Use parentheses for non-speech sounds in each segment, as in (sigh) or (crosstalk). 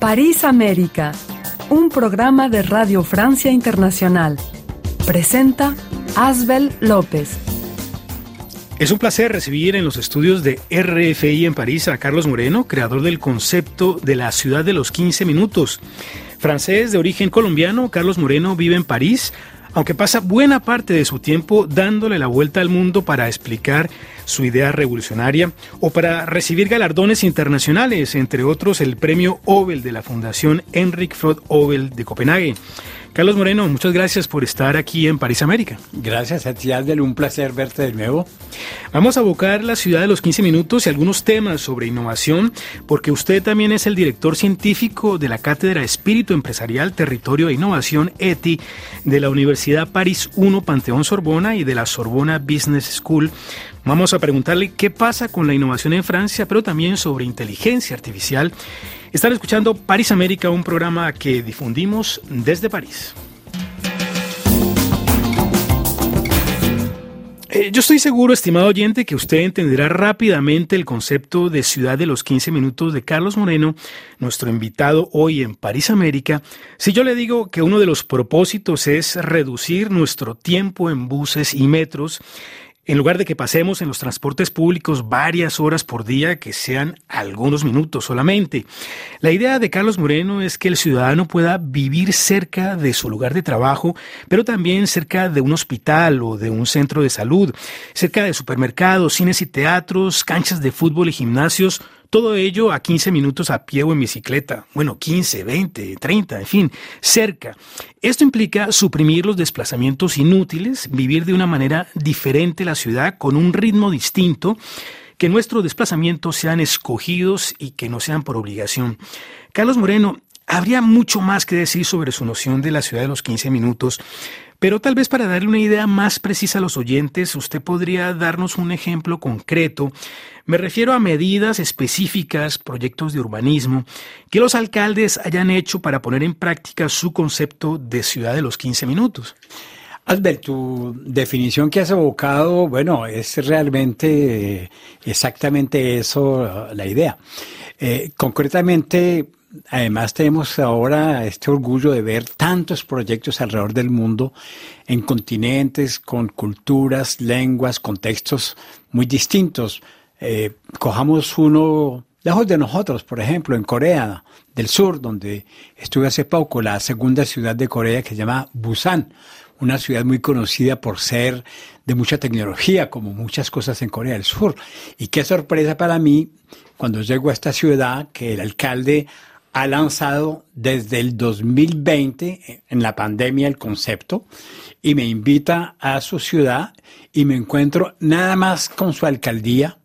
París América, un programa de Radio Francia Internacional. Presenta Asbel López. Es un placer recibir en los estudios de RFI en París a Carlos Moreno, creador del concepto de la ciudad de los 15 minutos. Francés de origen colombiano, Carlos Moreno vive en París, aunque pasa buena parte de su tiempo dándole la vuelta al mundo para explicar su idea revolucionaria o para recibir galardones internacionales, entre otros el premio Obel de la Fundación Henrik Freud Obel de Copenhague. Carlos Moreno, muchas gracias por estar aquí en París América. Gracias a ti, Aldel, un placer verte de nuevo. Vamos a abocar la ciudad de los 15 minutos y algunos temas sobre innovación, porque usted también es el director científico de la Cátedra Espíritu Empresarial, Territorio e Innovación ETI de la Universidad París I Panteón Sorbona y de la Sorbona Business School. Vamos a preguntarle qué pasa con la innovación en Francia, pero también sobre inteligencia artificial están escuchando París América, un programa que difundimos desde París. Eh, yo estoy seguro, estimado oyente, que usted entenderá rápidamente el concepto de ciudad de los 15 minutos de Carlos Moreno, nuestro invitado hoy en París América, si yo le digo que uno de los propósitos es reducir nuestro tiempo en buses y metros en lugar de que pasemos en los transportes públicos varias horas por día, que sean algunos minutos solamente. La idea de Carlos Moreno es que el ciudadano pueda vivir cerca de su lugar de trabajo, pero también cerca de un hospital o de un centro de salud, cerca de supermercados, cines y teatros, canchas de fútbol y gimnasios, todo ello a 15 minutos a pie o en bicicleta. Bueno, 15, 20, 30, en fin, cerca. Esto implica suprimir los desplazamientos inútiles, vivir de una manera diferente la ciudad con un ritmo distinto, que nuestros desplazamientos sean escogidos y que no sean por obligación. Carlos Moreno, habría mucho más que decir sobre su noción de la ciudad de los 15 minutos, pero tal vez para darle una idea más precisa a los oyentes, usted podría darnos un ejemplo concreto. Me refiero a medidas específicas, proyectos de urbanismo, que los alcaldes hayan hecho para poner en práctica su concepto de ciudad de los 15 minutos. Albert, tu definición que has evocado, bueno, es realmente eh, exactamente eso la idea. Eh, concretamente, además tenemos ahora este orgullo de ver tantos proyectos alrededor del mundo en continentes con culturas, lenguas, contextos muy distintos. Eh, cojamos uno lejos de nosotros, por ejemplo, en Corea del Sur, donde estuve hace poco, la segunda ciudad de Corea que se llama Busan, una ciudad muy conocida por ser de mucha tecnología, como muchas cosas en Corea del Sur. Y qué sorpresa para mí cuando llego a esta ciudad que el alcalde ha lanzado desde el 2020, en la pandemia, el concepto y me invita a su ciudad y me encuentro nada más con su alcaldía,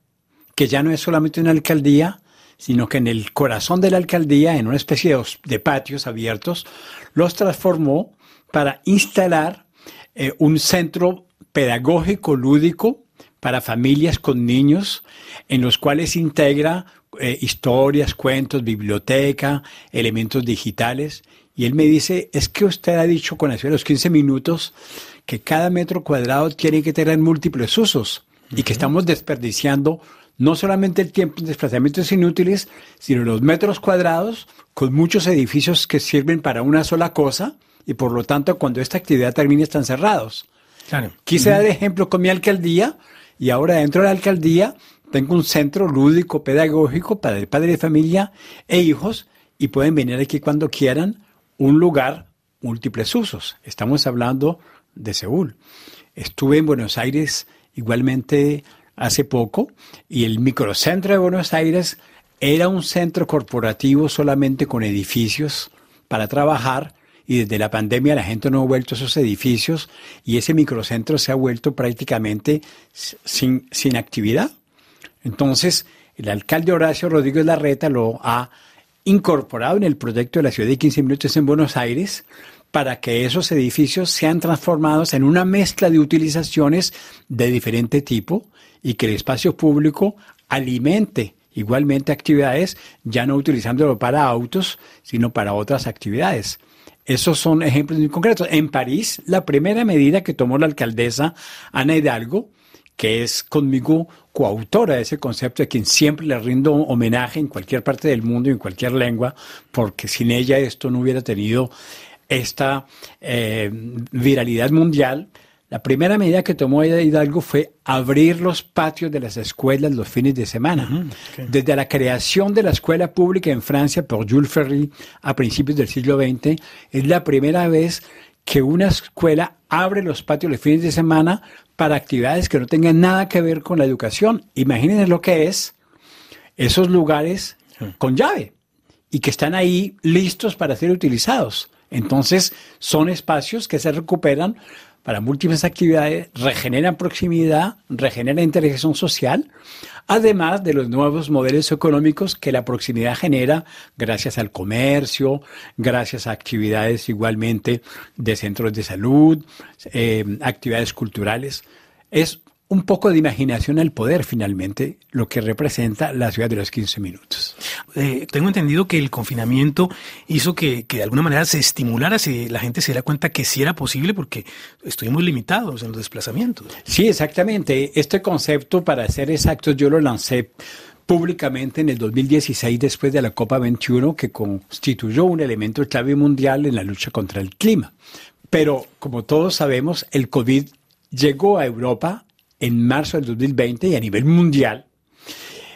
que ya no es solamente una alcaldía, sino que en el corazón de la alcaldía, en una especie de, patios abiertos, los transformó para instalar eh, un centro pedagógico lúdico para familias con niños, en los cuales integra eh, historias, cuentos, biblioteca, elementos digitales. Y él me dice, es que usted ha dicho con eso de los 15 minutos que cada metro cuadrado tiene que tener múltiples usos y que estamos desperdiciando no solamente el tiempo en desplazamientos inútiles, sino los metros cuadrados con muchos edificios que sirven para una sola cosa y por lo tanto cuando esta actividad termine están cerrados. Quise dar ejemplo con mi alcaldía y ahora dentro de la alcaldía tengo un centro lúdico pedagógico para el padre de familia e hijos y pueden venir aquí cuando quieran, un lugar múltiples usos. Estamos hablando de Seúl. Estuve en Buenos Aires igualmente hace poco y el microcentro de Buenos Aires era un centro corporativo solamente con edificios para trabajar y desde la pandemia la gente no ha vuelto a esos edificios y ese microcentro se ha vuelto prácticamente sin, sin actividad. Entonces, el alcalde Horacio Rodríguez Larreta lo ha incorporado en el proyecto de la ciudad de 15 minutos en Buenos Aires para que esos edificios sean transformados en una mezcla de utilizaciones de diferente tipo y que el espacio público alimente igualmente actividades, ya no utilizándolo para autos, sino para otras actividades. Esos son ejemplos muy concretos. En París, la primera medida que tomó la alcaldesa Ana Hidalgo, que es conmigo coautora de ese concepto, a quien siempre le rindo homenaje en cualquier parte del mundo y en cualquier lengua, porque sin ella esto no hubiera tenido esta eh, viralidad mundial. La primera medida que tomó Hidalgo fue abrir los patios de las escuelas los fines de semana. Desde la creación de la escuela pública en Francia por Jules Ferry a principios del siglo XX, es la primera vez que una escuela abre los patios los fines de semana para actividades que no tengan nada que ver con la educación. Imagínense lo que es esos lugares con llave y que están ahí listos para ser utilizados. Entonces, son espacios que se recuperan para múltiples actividades, regeneran proximidad, regeneran interacción social, además de los nuevos modelos económicos que la proximidad genera gracias al comercio, gracias a actividades igualmente de centros de salud, eh, actividades culturales. Es un poco de imaginación al poder, finalmente, lo que representa la ciudad de los 15 minutos. Eh, tengo entendido que el confinamiento hizo que, de alguna manera se estimulara, si la gente se diera cuenta que sí era posible porque estuvimos limitados en los desplazamientos. Sí, exactamente. Este concepto, para ser exactos, yo lo lancé públicamente en el 2016 después de la Copa 21 que constituyó un elemento clave mundial en la lucha contra el clima. Pero como todos sabemos, el COVID llegó a Europa en marzo del 2020 y a nivel mundial.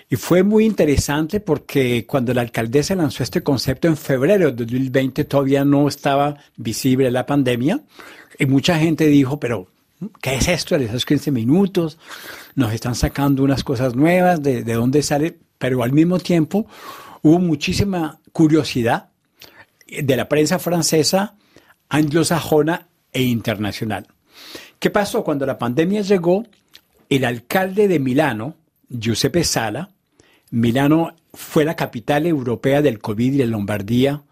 Y fue muy interesante porque cuando la alcaldesa lanzó este concepto en febrero del 2020 todavía no estaba visible la pandemia y mucha gente dijo, pero ¿qué es esto de esos 15 minutos? Nos están sacando unas cosas nuevas, ¿de, de dónde sale? Pero al mismo tiempo hubo muchísima curiosidad de la prensa francesa, anglosajona e internacional. ¿Qué pasó? Cuando la pandemia llegó, el alcalde de Milano, Giuseppe Sala, Milano fue la capital europea del COVID y de Lombardía,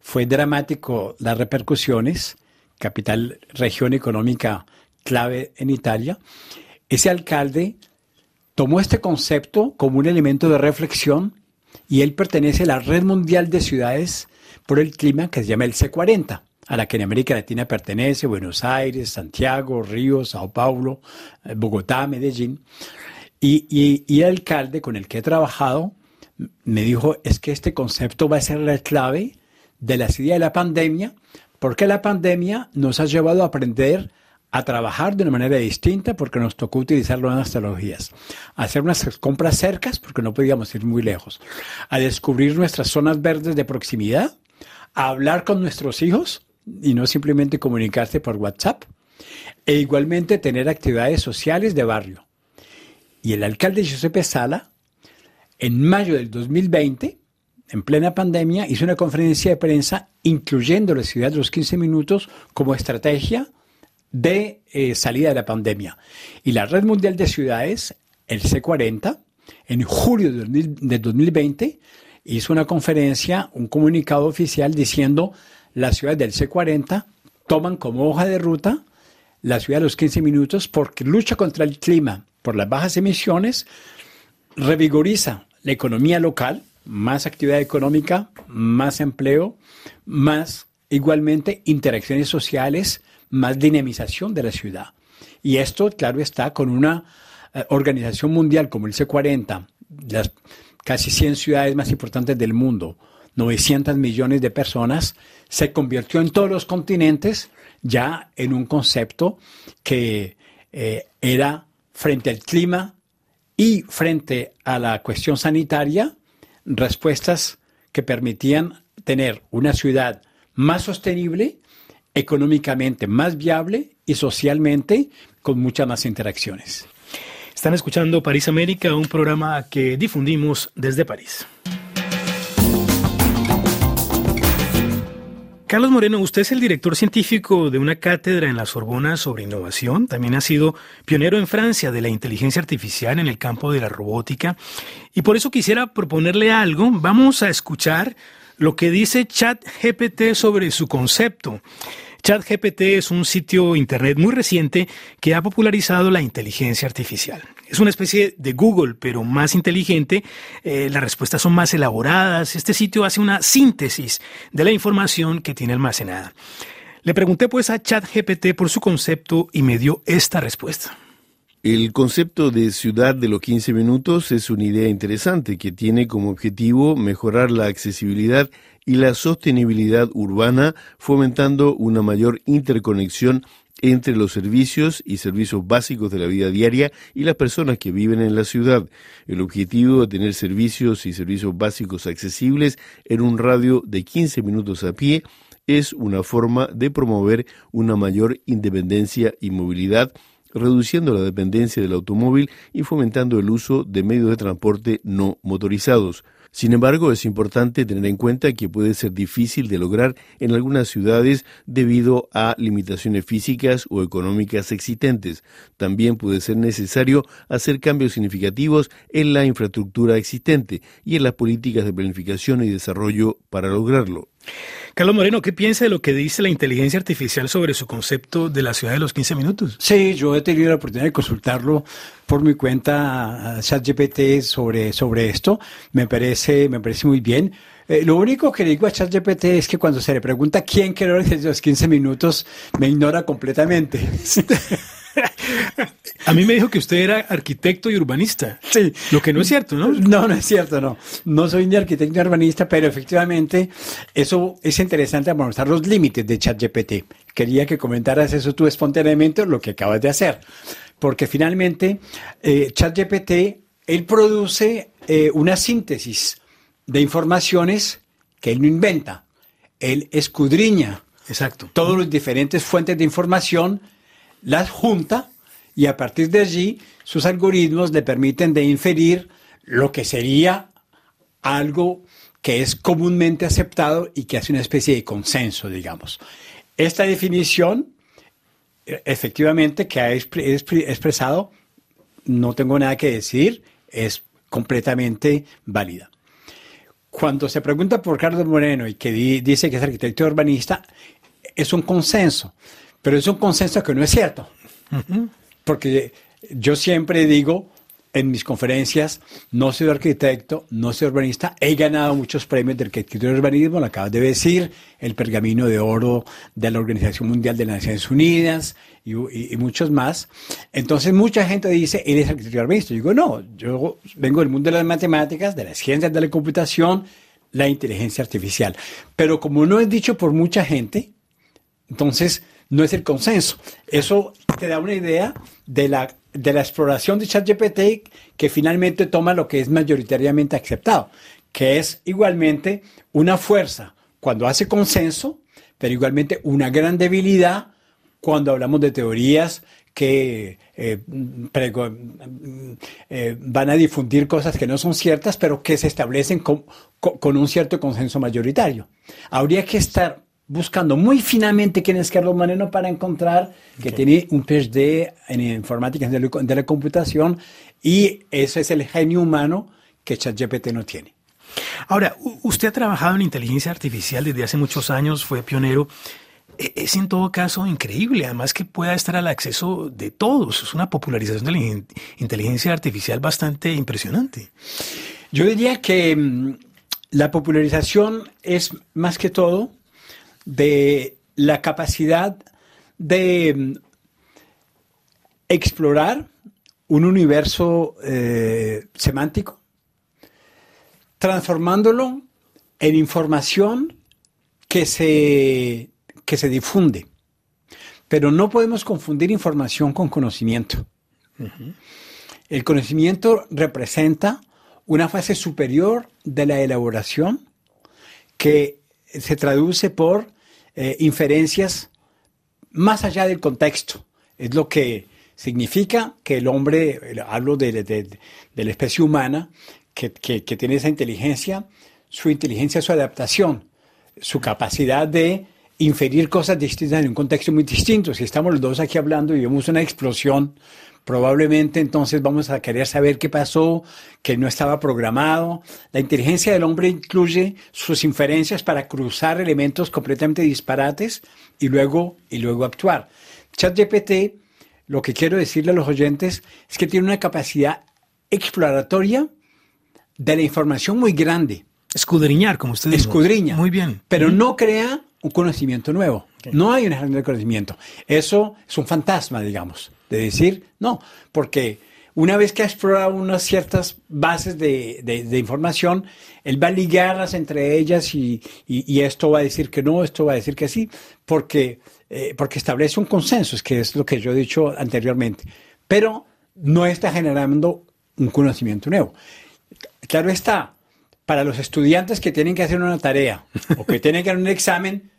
fue dramático las repercusiones, capital, región económica clave en Italia. Ese alcalde tomó este concepto como un elemento de reflexión y él pertenece a la Red Mundial de Ciudades por el Clima que se llama el C40 a la que en América Latina pertenece Buenos Aires, Santiago, Río, Sao Paulo, eh, Bogotá, Medellín. Y, y, el alcalde con el que he trabajado me dijo, es que este concepto va a ser la clave de la salida de la pandemia, porque la pandemia nos ha llevado a aprender a trabajar de una manera distinta porque nos tocó utilizar nuevas tecnologías, a hacer unas compras cercas porque no podíamos ir muy lejos, a descubrir nuestras zonas verdes de proximidad, a hablar con nuestros hijos y no simplemente comunicarse por WhatsApp, e igualmente tener actividades sociales de barrio. Y el alcalde Giuseppe Sala, en mayo del 2020, en plena pandemia, hizo una conferencia de prensa incluyendo la ciudad de los 15 minutos como estrategia de eh, salida de la pandemia. Y la Red Mundial de Ciudades, el C40, en julio de 2020, hizo una conferencia, un comunicado oficial diciendo las ciudades del C40 toman como hoja de ruta la ciudad de los 15 minutos porque lucha contra el clima por las bajas emisiones, revigoriza la economía local, más actividad económica, más empleo, más igualmente interacciones sociales, más dinamización de la ciudad. Y esto, claro, está con una eh, organización mundial como el C40, las casi 100 ciudades más importantes del mundo, 900 millones de personas, se convirtió en todos los continentes ya en un concepto que eh, era frente al clima y frente a la cuestión sanitaria, respuestas que permitían tener una ciudad más sostenible, económicamente más viable y socialmente con muchas más interacciones. Están escuchando París América, un programa que difundimos desde París. Carlos Moreno, usted es el director científico de una cátedra en la Sorbona sobre innovación. También ha sido pionero en Francia de la inteligencia artificial en el campo de la robótica. Y por eso quisiera proponerle algo. Vamos a escuchar lo que dice ChatGPT sobre su concepto. ChatGPT es un sitio internet muy reciente que ha popularizado la inteligencia artificial. Es una especie de Google, pero más inteligente. Eh, las respuestas son más elaboradas. Este sitio hace una síntesis de la información que tiene almacenada. Le pregunté pues a ChatGPT por su concepto y me dio esta respuesta. El concepto de ciudad de los 15 minutos es una idea interesante que tiene como objetivo mejorar la accesibilidad y la sostenibilidad urbana, fomentando una mayor interconexión entre los servicios y servicios básicos de la vida diaria y las personas que viven en la ciudad. El objetivo de tener servicios y servicios básicos accesibles en un radio de 15 minutos a pie es una forma de promover una mayor independencia y movilidad reduciendo la dependencia del automóvil y fomentando el uso de medios de transporte no motorizados. Sin embargo, es importante tener en cuenta que puede ser difícil de lograr en algunas ciudades debido a limitaciones físicas o económicas existentes. También puede ser necesario hacer cambios significativos en la infraestructura existente y en las políticas de planificación y desarrollo para lograrlo. Carlos Moreno, ¿qué piensa de lo que dice la inteligencia artificial sobre su concepto de la ciudad de los 15 minutos? Sí, yo he tenido la oportunidad de consultarlo por mi cuenta ChatGPT sobre, sobre esto. Me parece, me parece muy bien. Eh, lo único que le digo a ChatGPT es que cuando se le pregunta quién creó los 15 minutos, me ignora completamente. (laughs) (laughs) A mí me dijo que usted era arquitecto y urbanista. Sí. Lo que no es cierto, ¿no? No, no es cierto, no. No soy ni arquitecto ni urbanista, pero efectivamente eso es interesante para mostrar los límites de ChatGPT. Quería que comentaras eso tú espontáneamente, lo que acabas de hacer. Porque finalmente eh, ChatGPT, él produce eh, una síntesis de informaciones que él no inventa. Él escudriña. Exacto. Todas las diferentes fuentes de información las junta y a partir de allí sus algoritmos le permiten de inferir lo que sería algo que es comúnmente aceptado y que hace una especie de consenso, digamos. Esta definición, efectivamente, que ha expresado, no tengo nada que decir, es completamente válida. Cuando se pregunta por Carlos Moreno y que dice que es arquitecto urbanista, es un consenso. Pero es un consenso que no es cierto. Porque yo siempre digo en mis conferencias, no soy arquitecto, no soy urbanista, he ganado muchos premios de arquitectura y urbanismo, lo acabas de decir, el pergamino de oro de la Organización Mundial de las Naciones Unidas y, muchos más. Entonces mucha gente dice, eres arquitecto y urbanista. Yo digo, no, yo vengo del mundo de las matemáticas, de las ciencias de la computación, la inteligencia artificial. Pero como no es dicho por mucha gente, entonces no es el consenso. Eso te da una idea de la, de la exploración de ChatGPT que finalmente toma lo que es mayoritariamente aceptado, que es igualmente una fuerza cuando hace consenso, pero igualmente una gran debilidad cuando hablamos de teorías que eh, eh, van a difundir cosas que no son ciertas, pero que se establecen con, con un cierto consenso mayoritario. Habría que estar buscando muy finamente quién es Carlos Moreno para encontrar que tiene un PhD en informática de la, computación y ese es el genio humano que ChatGPT no tiene. Ahora, usted ha trabajado en inteligencia artificial desde hace muchos años, fue pionero. E, es en todo caso increíble, además que pueda estar al acceso de todos. Es una popularización de la inteligencia artificial bastante impresionante. Yo diría que mm, la popularización es más que todo de la capacidad de mm, explorar un universo eh, semántico, transformándolo en información que se, que se difunde. Pero no podemos confundir información con conocimiento. El conocimiento representa una fase superior de la elaboración que se traduce por eh, inferencias más allá del contexto. Es lo que significa que el hombre, hablo de, la especie humana, que, tiene esa inteligencia, su inteligencia, su adaptación, su capacidad de inferir cosas distintas en un contexto muy distinto. Si estamos los dos aquí hablando y vemos una explosión, probablemente entonces vamos a querer saber qué pasó, que no estaba programado. La inteligencia del hombre incluye sus inferencias para cruzar elementos completamente disparates y luego, y luego actuar. ChatGPT, lo que quiero decirle a los oyentes es que tiene una capacidad exploratoria de la información muy grande. Escudriñar, como usted dice. Escudriña. Muy bien. Pero no crea un conocimiento nuevo. No hay una generación del conocimiento. Eso es un fantasma, digamos, de decir, no, porque una vez que ha explorado unas ciertas bases de, información, él va a ligarlas entre ellas y, esto va a decir que no, esto va a decir que sí, porque, eh, porque establece un consenso, es que es lo que yo he dicho anteriormente. Pero no está generando un conocimiento nuevo. Claro está, para los estudiantes que tienen que hacer una tarea o que tienen que hacer un examen,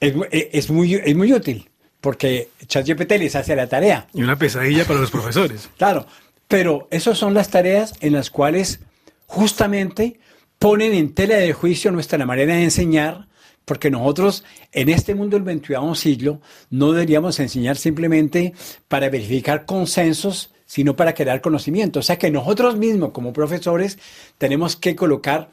es, muy, es muy útil porque ChatGPT les hace la tarea. Y una pesadilla para los profesores. (laughs) Claro, pero esas son las tareas en las cuales justamente ponen en tela de juicio nuestra manera de enseñar, porque nosotros en este mundo del XXI siglo no deberíamos enseñar simplemente para verificar consensos, sino para crear conocimiento. O sea que nosotros mismos como profesores tenemos que colocar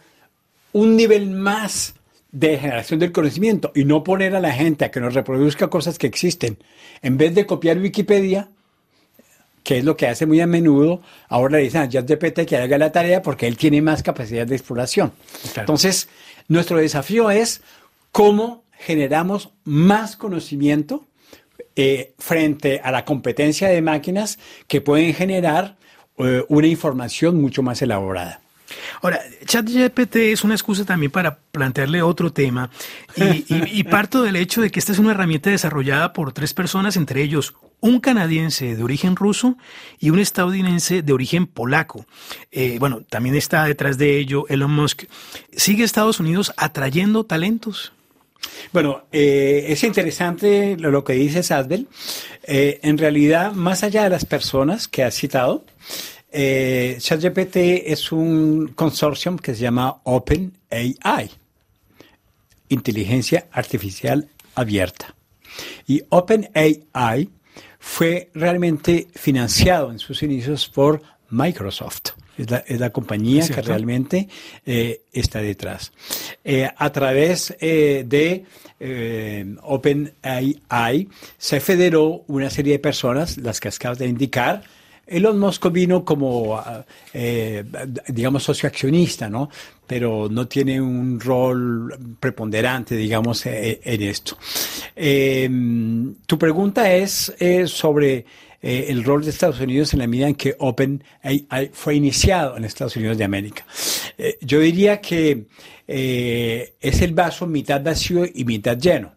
un nivel más de generación del conocimiento y no poner a la gente a que nos reproduzca cosas que existen. En vez de copiar Wikipedia, que es lo que hace muy a menudo, ahora le dicen a ChatGPT que haga la tarea porque él tiene más capacidad de exploración. Entonces, nuestro desafío es cómo generamos más conocimiento eh, frente a la competencia de máquinas que pueden generar eh, una información mucho más elaborada. Ahora, ChatGPT es una excusa también para plantearle otro tema y, parto del hecho de que esta es una herramienta desarrollada por tres personas, entre ellos un canadiense de origen ruso y un estadounidense de origen polaco. Eh, bueno, también está detrás de ello Elon Musk. ¿Sigue Estados Unidos atrayendo talentos? Bueno, eh, es interesante lo, que dice Sadbel. Eh, en realidad, más allá de las personas que has citado, eh, ChatGPT es un consorcio que se llama OpenAI, Inteligencia Artificial Abierta. Y OpenAI fue realmente financiado en sus inicios por Microsoft. Es la, compañía que realmente eh, está detrás. Eh, a través eh, de OpenAI se federó una serie de personas, las que acabas de indicar, Elon Musk vino como, eh, digamos, socioaccionista, ¿no? Pero no tiene un rol preponderante, digamos, e, en esto. Em, tu pregunta es sobre eh, el rol de Estados Unidos en la medida en que OpenAI fue iniciado en Estados Unidos de América. Eh, yo diría que es el vaso mitad vacío y mitad lleno.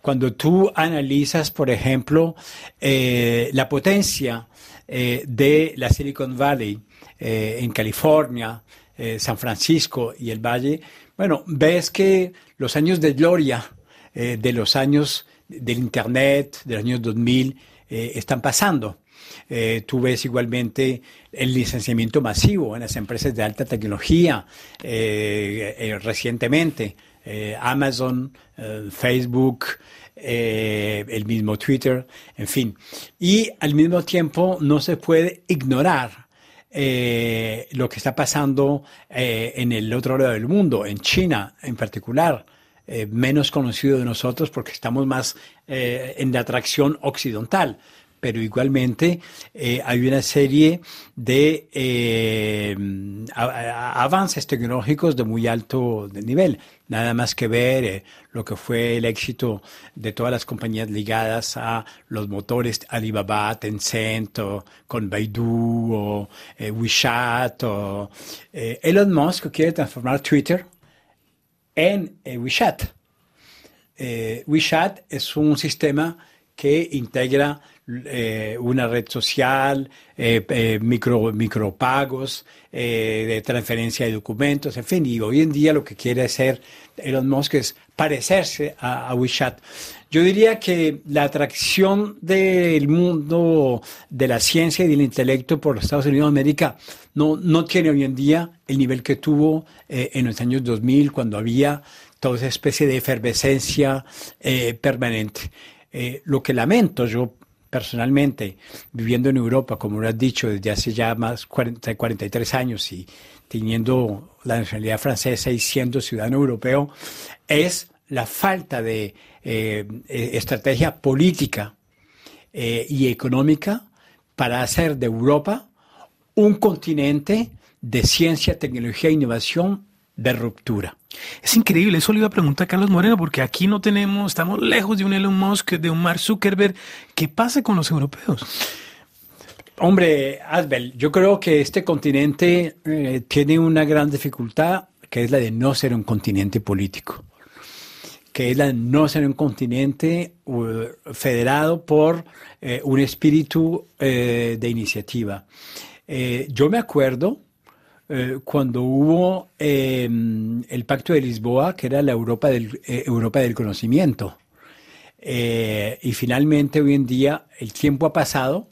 Cuando tú analizas, por ejemplo, la potencia eh, de la Silicon Valley eh, en California, eh, San Francisco y el Valle, bueno, ves que los años de gloria de los años del Internet, de los años 2000, están pasando. tú ves igualmente el licenciamiento masivo en las empresas de alta tecnología recientemente. Amazon, Facebook, eh, el mismo Twitter, en fin. Y al mismo tiempo no se puede ignorar eh, lo que está pasando eh, en el otro lado del mundo, en China en particular. menos conocido de nosotros porque estamos más en la atracción occidental pero igualmente hay una serie de avances tecnológicos de muy alto nivel. Nada más que ver eh, lo que fue el éxito de todas las compañías ligadas a los motores Alibaba, Tencent, o con Baidu, o WeChat, o Elon Musk quiere transformar Twitter en WeChat. WeChat es un sistema que integra eh, una red social, eh, eh, micro, micropagos, de transferencia de documentos, en fin, y hoy en día lo que quiere hacer Elon Musk es parecerse a, WeChat. Yo diría que la atracción del mundo de la ciencia y del intelecto por los Estados Unidos de América no, no tiene hoy en día el nivel que tuvo en los años 2000, cuando había toda esa especie de efervescencia permanente. lo que lamento yo personalmente, viviendo en Europa, como lo has dicho, desde hace ya más de 43 años y teniendo la nacionalidad francesa y siendo ciudadano europeo, es la falta de eh, e-, estrategia política eh, y económica para hacer de Europa un continente de ciencia, tecnología e innovación de ruptura. Es increíble, eso le iba a preguntar a Carlos Moreno, porque aquí no tenemos, estamos lejos de un Elon Musk, de un Mark Zuckerberg. ¿Qué pasa con los europeos? Hombre, Asbel, yo creo que este continente eh, tiene una gran dificultad, que es la de no ser un continente político, que es la de no ser un continente federado por eh, un espíritu eh, de iniciativa. yo me acuerdo cuando hubo em, el Pacto de Lisboa, que era la Europa del, Europa del conocimiento. y finalmente hoy en día el tiempo ha pasado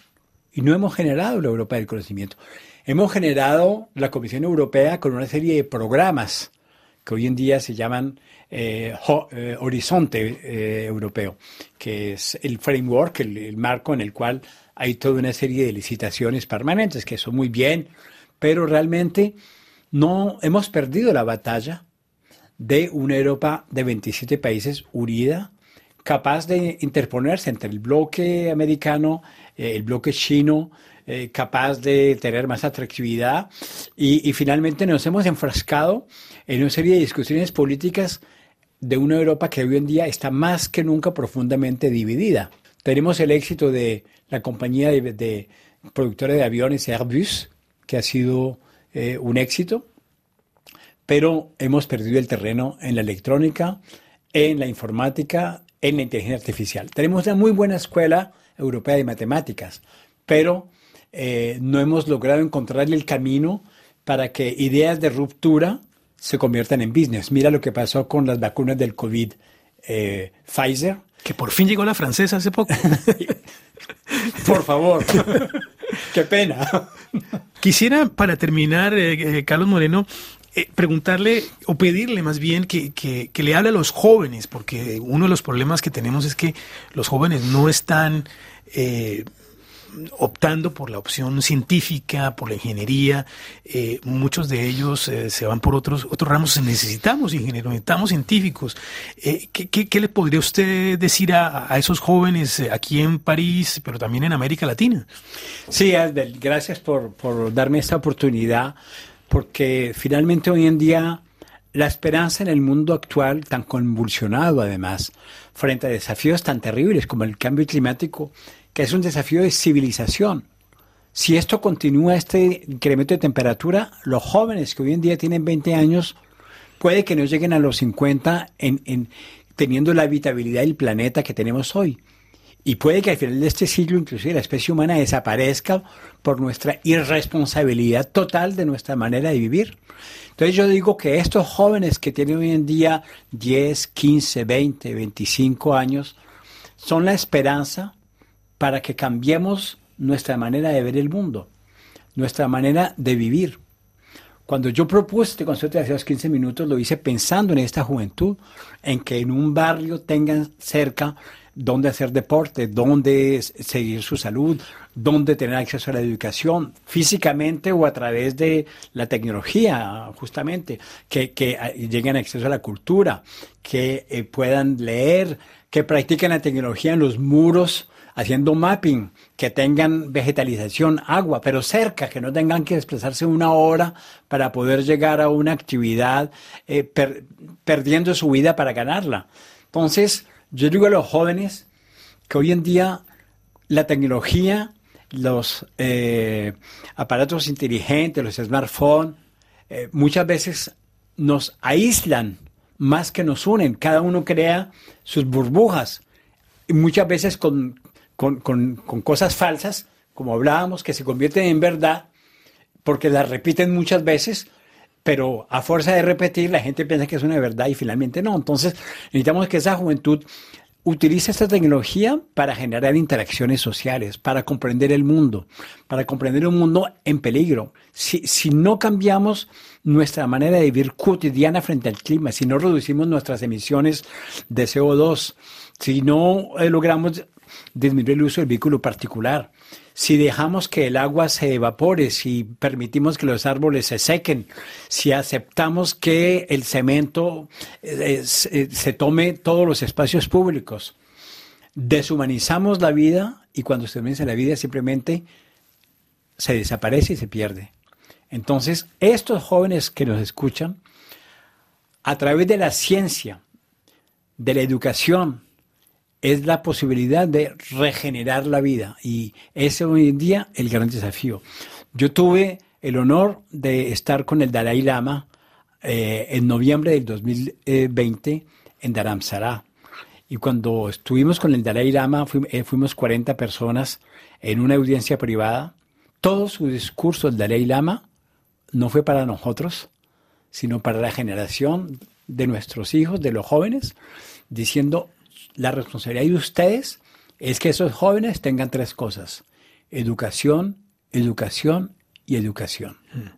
y no hemos generado la Europa del conocimiento. Hemos generado la Comisión Europea con una serie de programas que hoy en día se llaman eh, eh, Horizonte eh, Europeo, que es el framework, el, marco en el cual hay toda una serie de licitaciones permanentes, que son muy bien, pero realmente no hemos perdido la batalla de una Europa de 27 países unida, capaz de interponerse entre el bloque americano eh, el bloque chino eh, capaz de tener más atractividad y, finalmente nos hemos enfrascado en una serie de discusiones políticas de una Europa que hoy en día está más que nunca profundamente dividida. Tenemos el éxito de la compañía de, productora de aviones Airbus, que ha sido eh, un éxito, pero hemos perdido el terreno en la electrónica, en la informática, en la inteligencia artificial. Tenemos una muy buena escuela Europea de Matemáticas, pero eh, no hemos logrado encontrar el camino para que ideas de ruptura se conviertan en business. Mira lo que pasó con las vacunas del COVID eh, Pfizer. Que por fin llegó la francesa hace poco. (laughs) por favor. (laughs) (laughs) Qué pena. (laughs) Quisiera, para terminar, eh, Carlos Moreno, preguntarle o pedirle más bien que, que, le hable a los jóvenes, porque uno de los problemas que tenemos es que los jóvenes no están eh, optando por la opción científica, por la ingeniería. Eh, muchos de ellos eh, se van por otros, otros ramos. Necesitamos ingenieros, necesitamos científicos. ¿qué, le podría usted decir a, esos jóvenes aquí en París, pero también en América Latina? Sí, gracias por, por darme esta oportunidad, porque finalmente hoy en día la esperanza en el mundo actual, tan convulsionado además, frente a desafíos tan terribles como el cambio climático, que es un desafío de civilización. Si esto continúa, este incremento de temperatura, los jóvenes que hoy en día tienen 20 años, puede que no lleguen a los 50 en, teniendo la habitabilidad del planeta que tenemos hoy. Y puede que al final de este siglo inclusive la especie humana desaparezca por nuestra irresponsabilidad total de nuestra manera de vivir. Entonces yo digo que estos jóvenes que tienen hoy en día 10, 15, 20, 25 años, son la esperanza para que cambiemos nuestra manera de ver el mundo, nuestra manera de vivir. Cuando yo propuse este concepto de hace 15 minutos, lo hice pensando en esta juventud, en que en un barrio tengan cerca dónde hacer deporte, dónde seguir su salud, dónde tener acceso a la educación, físicamente o a través de la tecnología, justamente, que, que lleguen acceso a la cultura, que eh, puedan leer, que practiquen la tecnología en los muros haciendo mapping, que tengan vegetalización, agua, pero cerca, que no tengan que desplazarse una hora para poder llegar a una actividad, eh, perdiendo su vida para ganarla. Entonces, yo digo a los jóvenes que hoy en día la tecnología, los eh, aparatos inteligentes, los smartphones, eh, muchas veces nos aíslan más que nos unen. Cada uno crea sus burbujas y muchas veces con con, con, con cosas falsas, como hablábamos, que se convierten en verdad, porque las repiten muchas veces, pero a fuerza de repetir la gente piensa que es una verdad y finalmente no. Entonces necesitamos que esa juventud utilice esta tecnología para generar interacciones sociales, para comprender el mundo, para comprender un mundo en peligro. Si, si no cambiamos nuestra manera de vivir cotidiana frente al clima, si no reducimos nuestras emisiones de CO2, si no eh, logramos disminuir el uso del vehículo particular. Si dejamos que el agua se evapore, si permitimos que los árboles se sequen, si aceptamos que el cemento eh, eh, se tome todos los espacios públicos, deshumanizamos la vida y cuando se deshumaniza la vida simplemente se desaparece y se pierde. Entonces, estos jóvenes que nos escuchan, a través de la ciencia, de la educación, es la posibilidad de regenerar la vida. Y ese hoy en día el gran desafío. Yo tuve el honor de estar con el Dalai Lama eh, en noviembre del 2020 en Dharamsara. Y cuando estuvimos con el Dalai Lama, eh, fuimos 40 personas en una audiencia privada. Todo su discurso del Dalai Lama no fue para nosotros, sino para la generación de nuestros hijos, de los jóvenes, diciendo la responsabilidad de ustedes es que esos jóvenes tengan tres cosas, educación, educación y educación. Mm.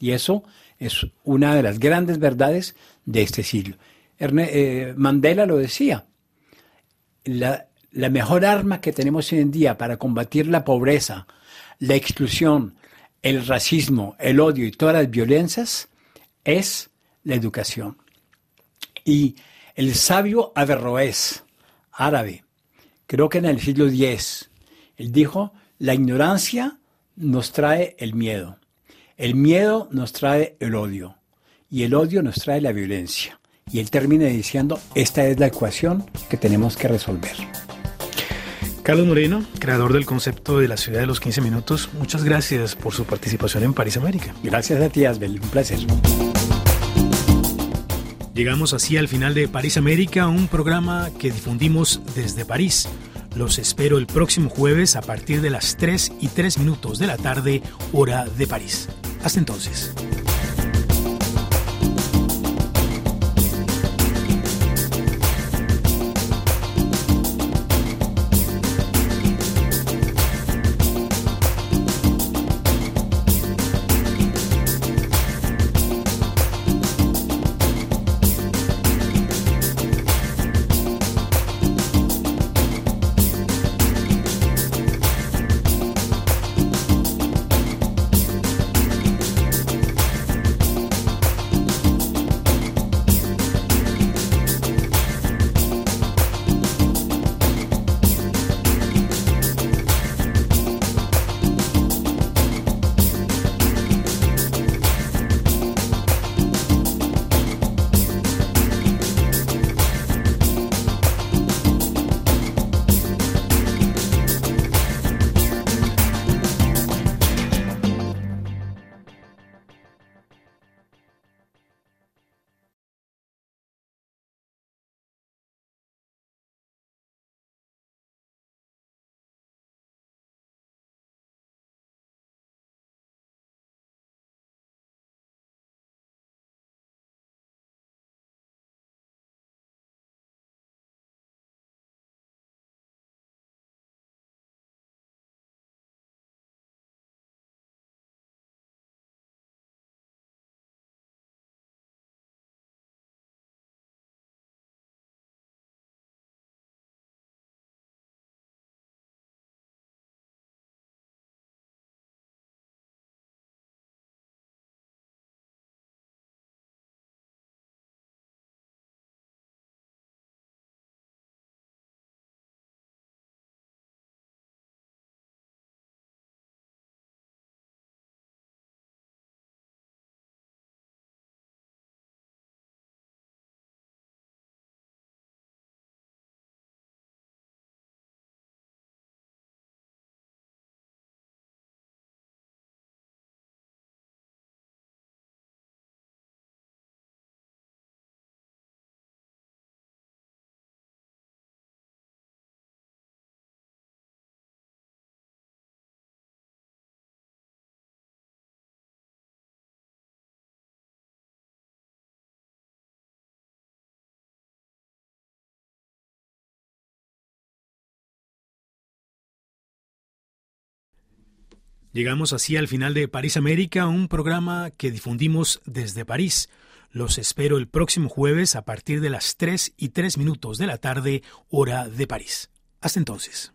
Y eso es una de las grandes verdades de este siglo. Eh, Mandela lo decía, la, la mejor arma que tenemos hoy en día para combatir la pobreza, la exclusión, el racismo, el odio y todas las violencias es la educación. Y el sabio Averroes, árabe, creo que en el siglo X, él dijo, la ignorancia nos trae el miedo, el miedo nos trae el odio y el odio nos trae la violencia. Y él termina diciendo, esta es la ecuación que tenemos que resolver. Carlos Moreno, creador del concepto de la ciudad de los 15 minutos, muchas gracias por su participación en París América. Gracias a ti, Asbel, un placer. Llegamos así al final de París América, un programa que difundimos desde París. Los espero el próximo jueves a partir de las 3 y 3 minutos de la tarde, hora de París. Hasta entonces. Llegamos así al final de París América, un programa que difundimos desde París. Los espero el próximo jueves a partir de las 3 y 3 minutos de la tarde, hora de París. Hasta entonces.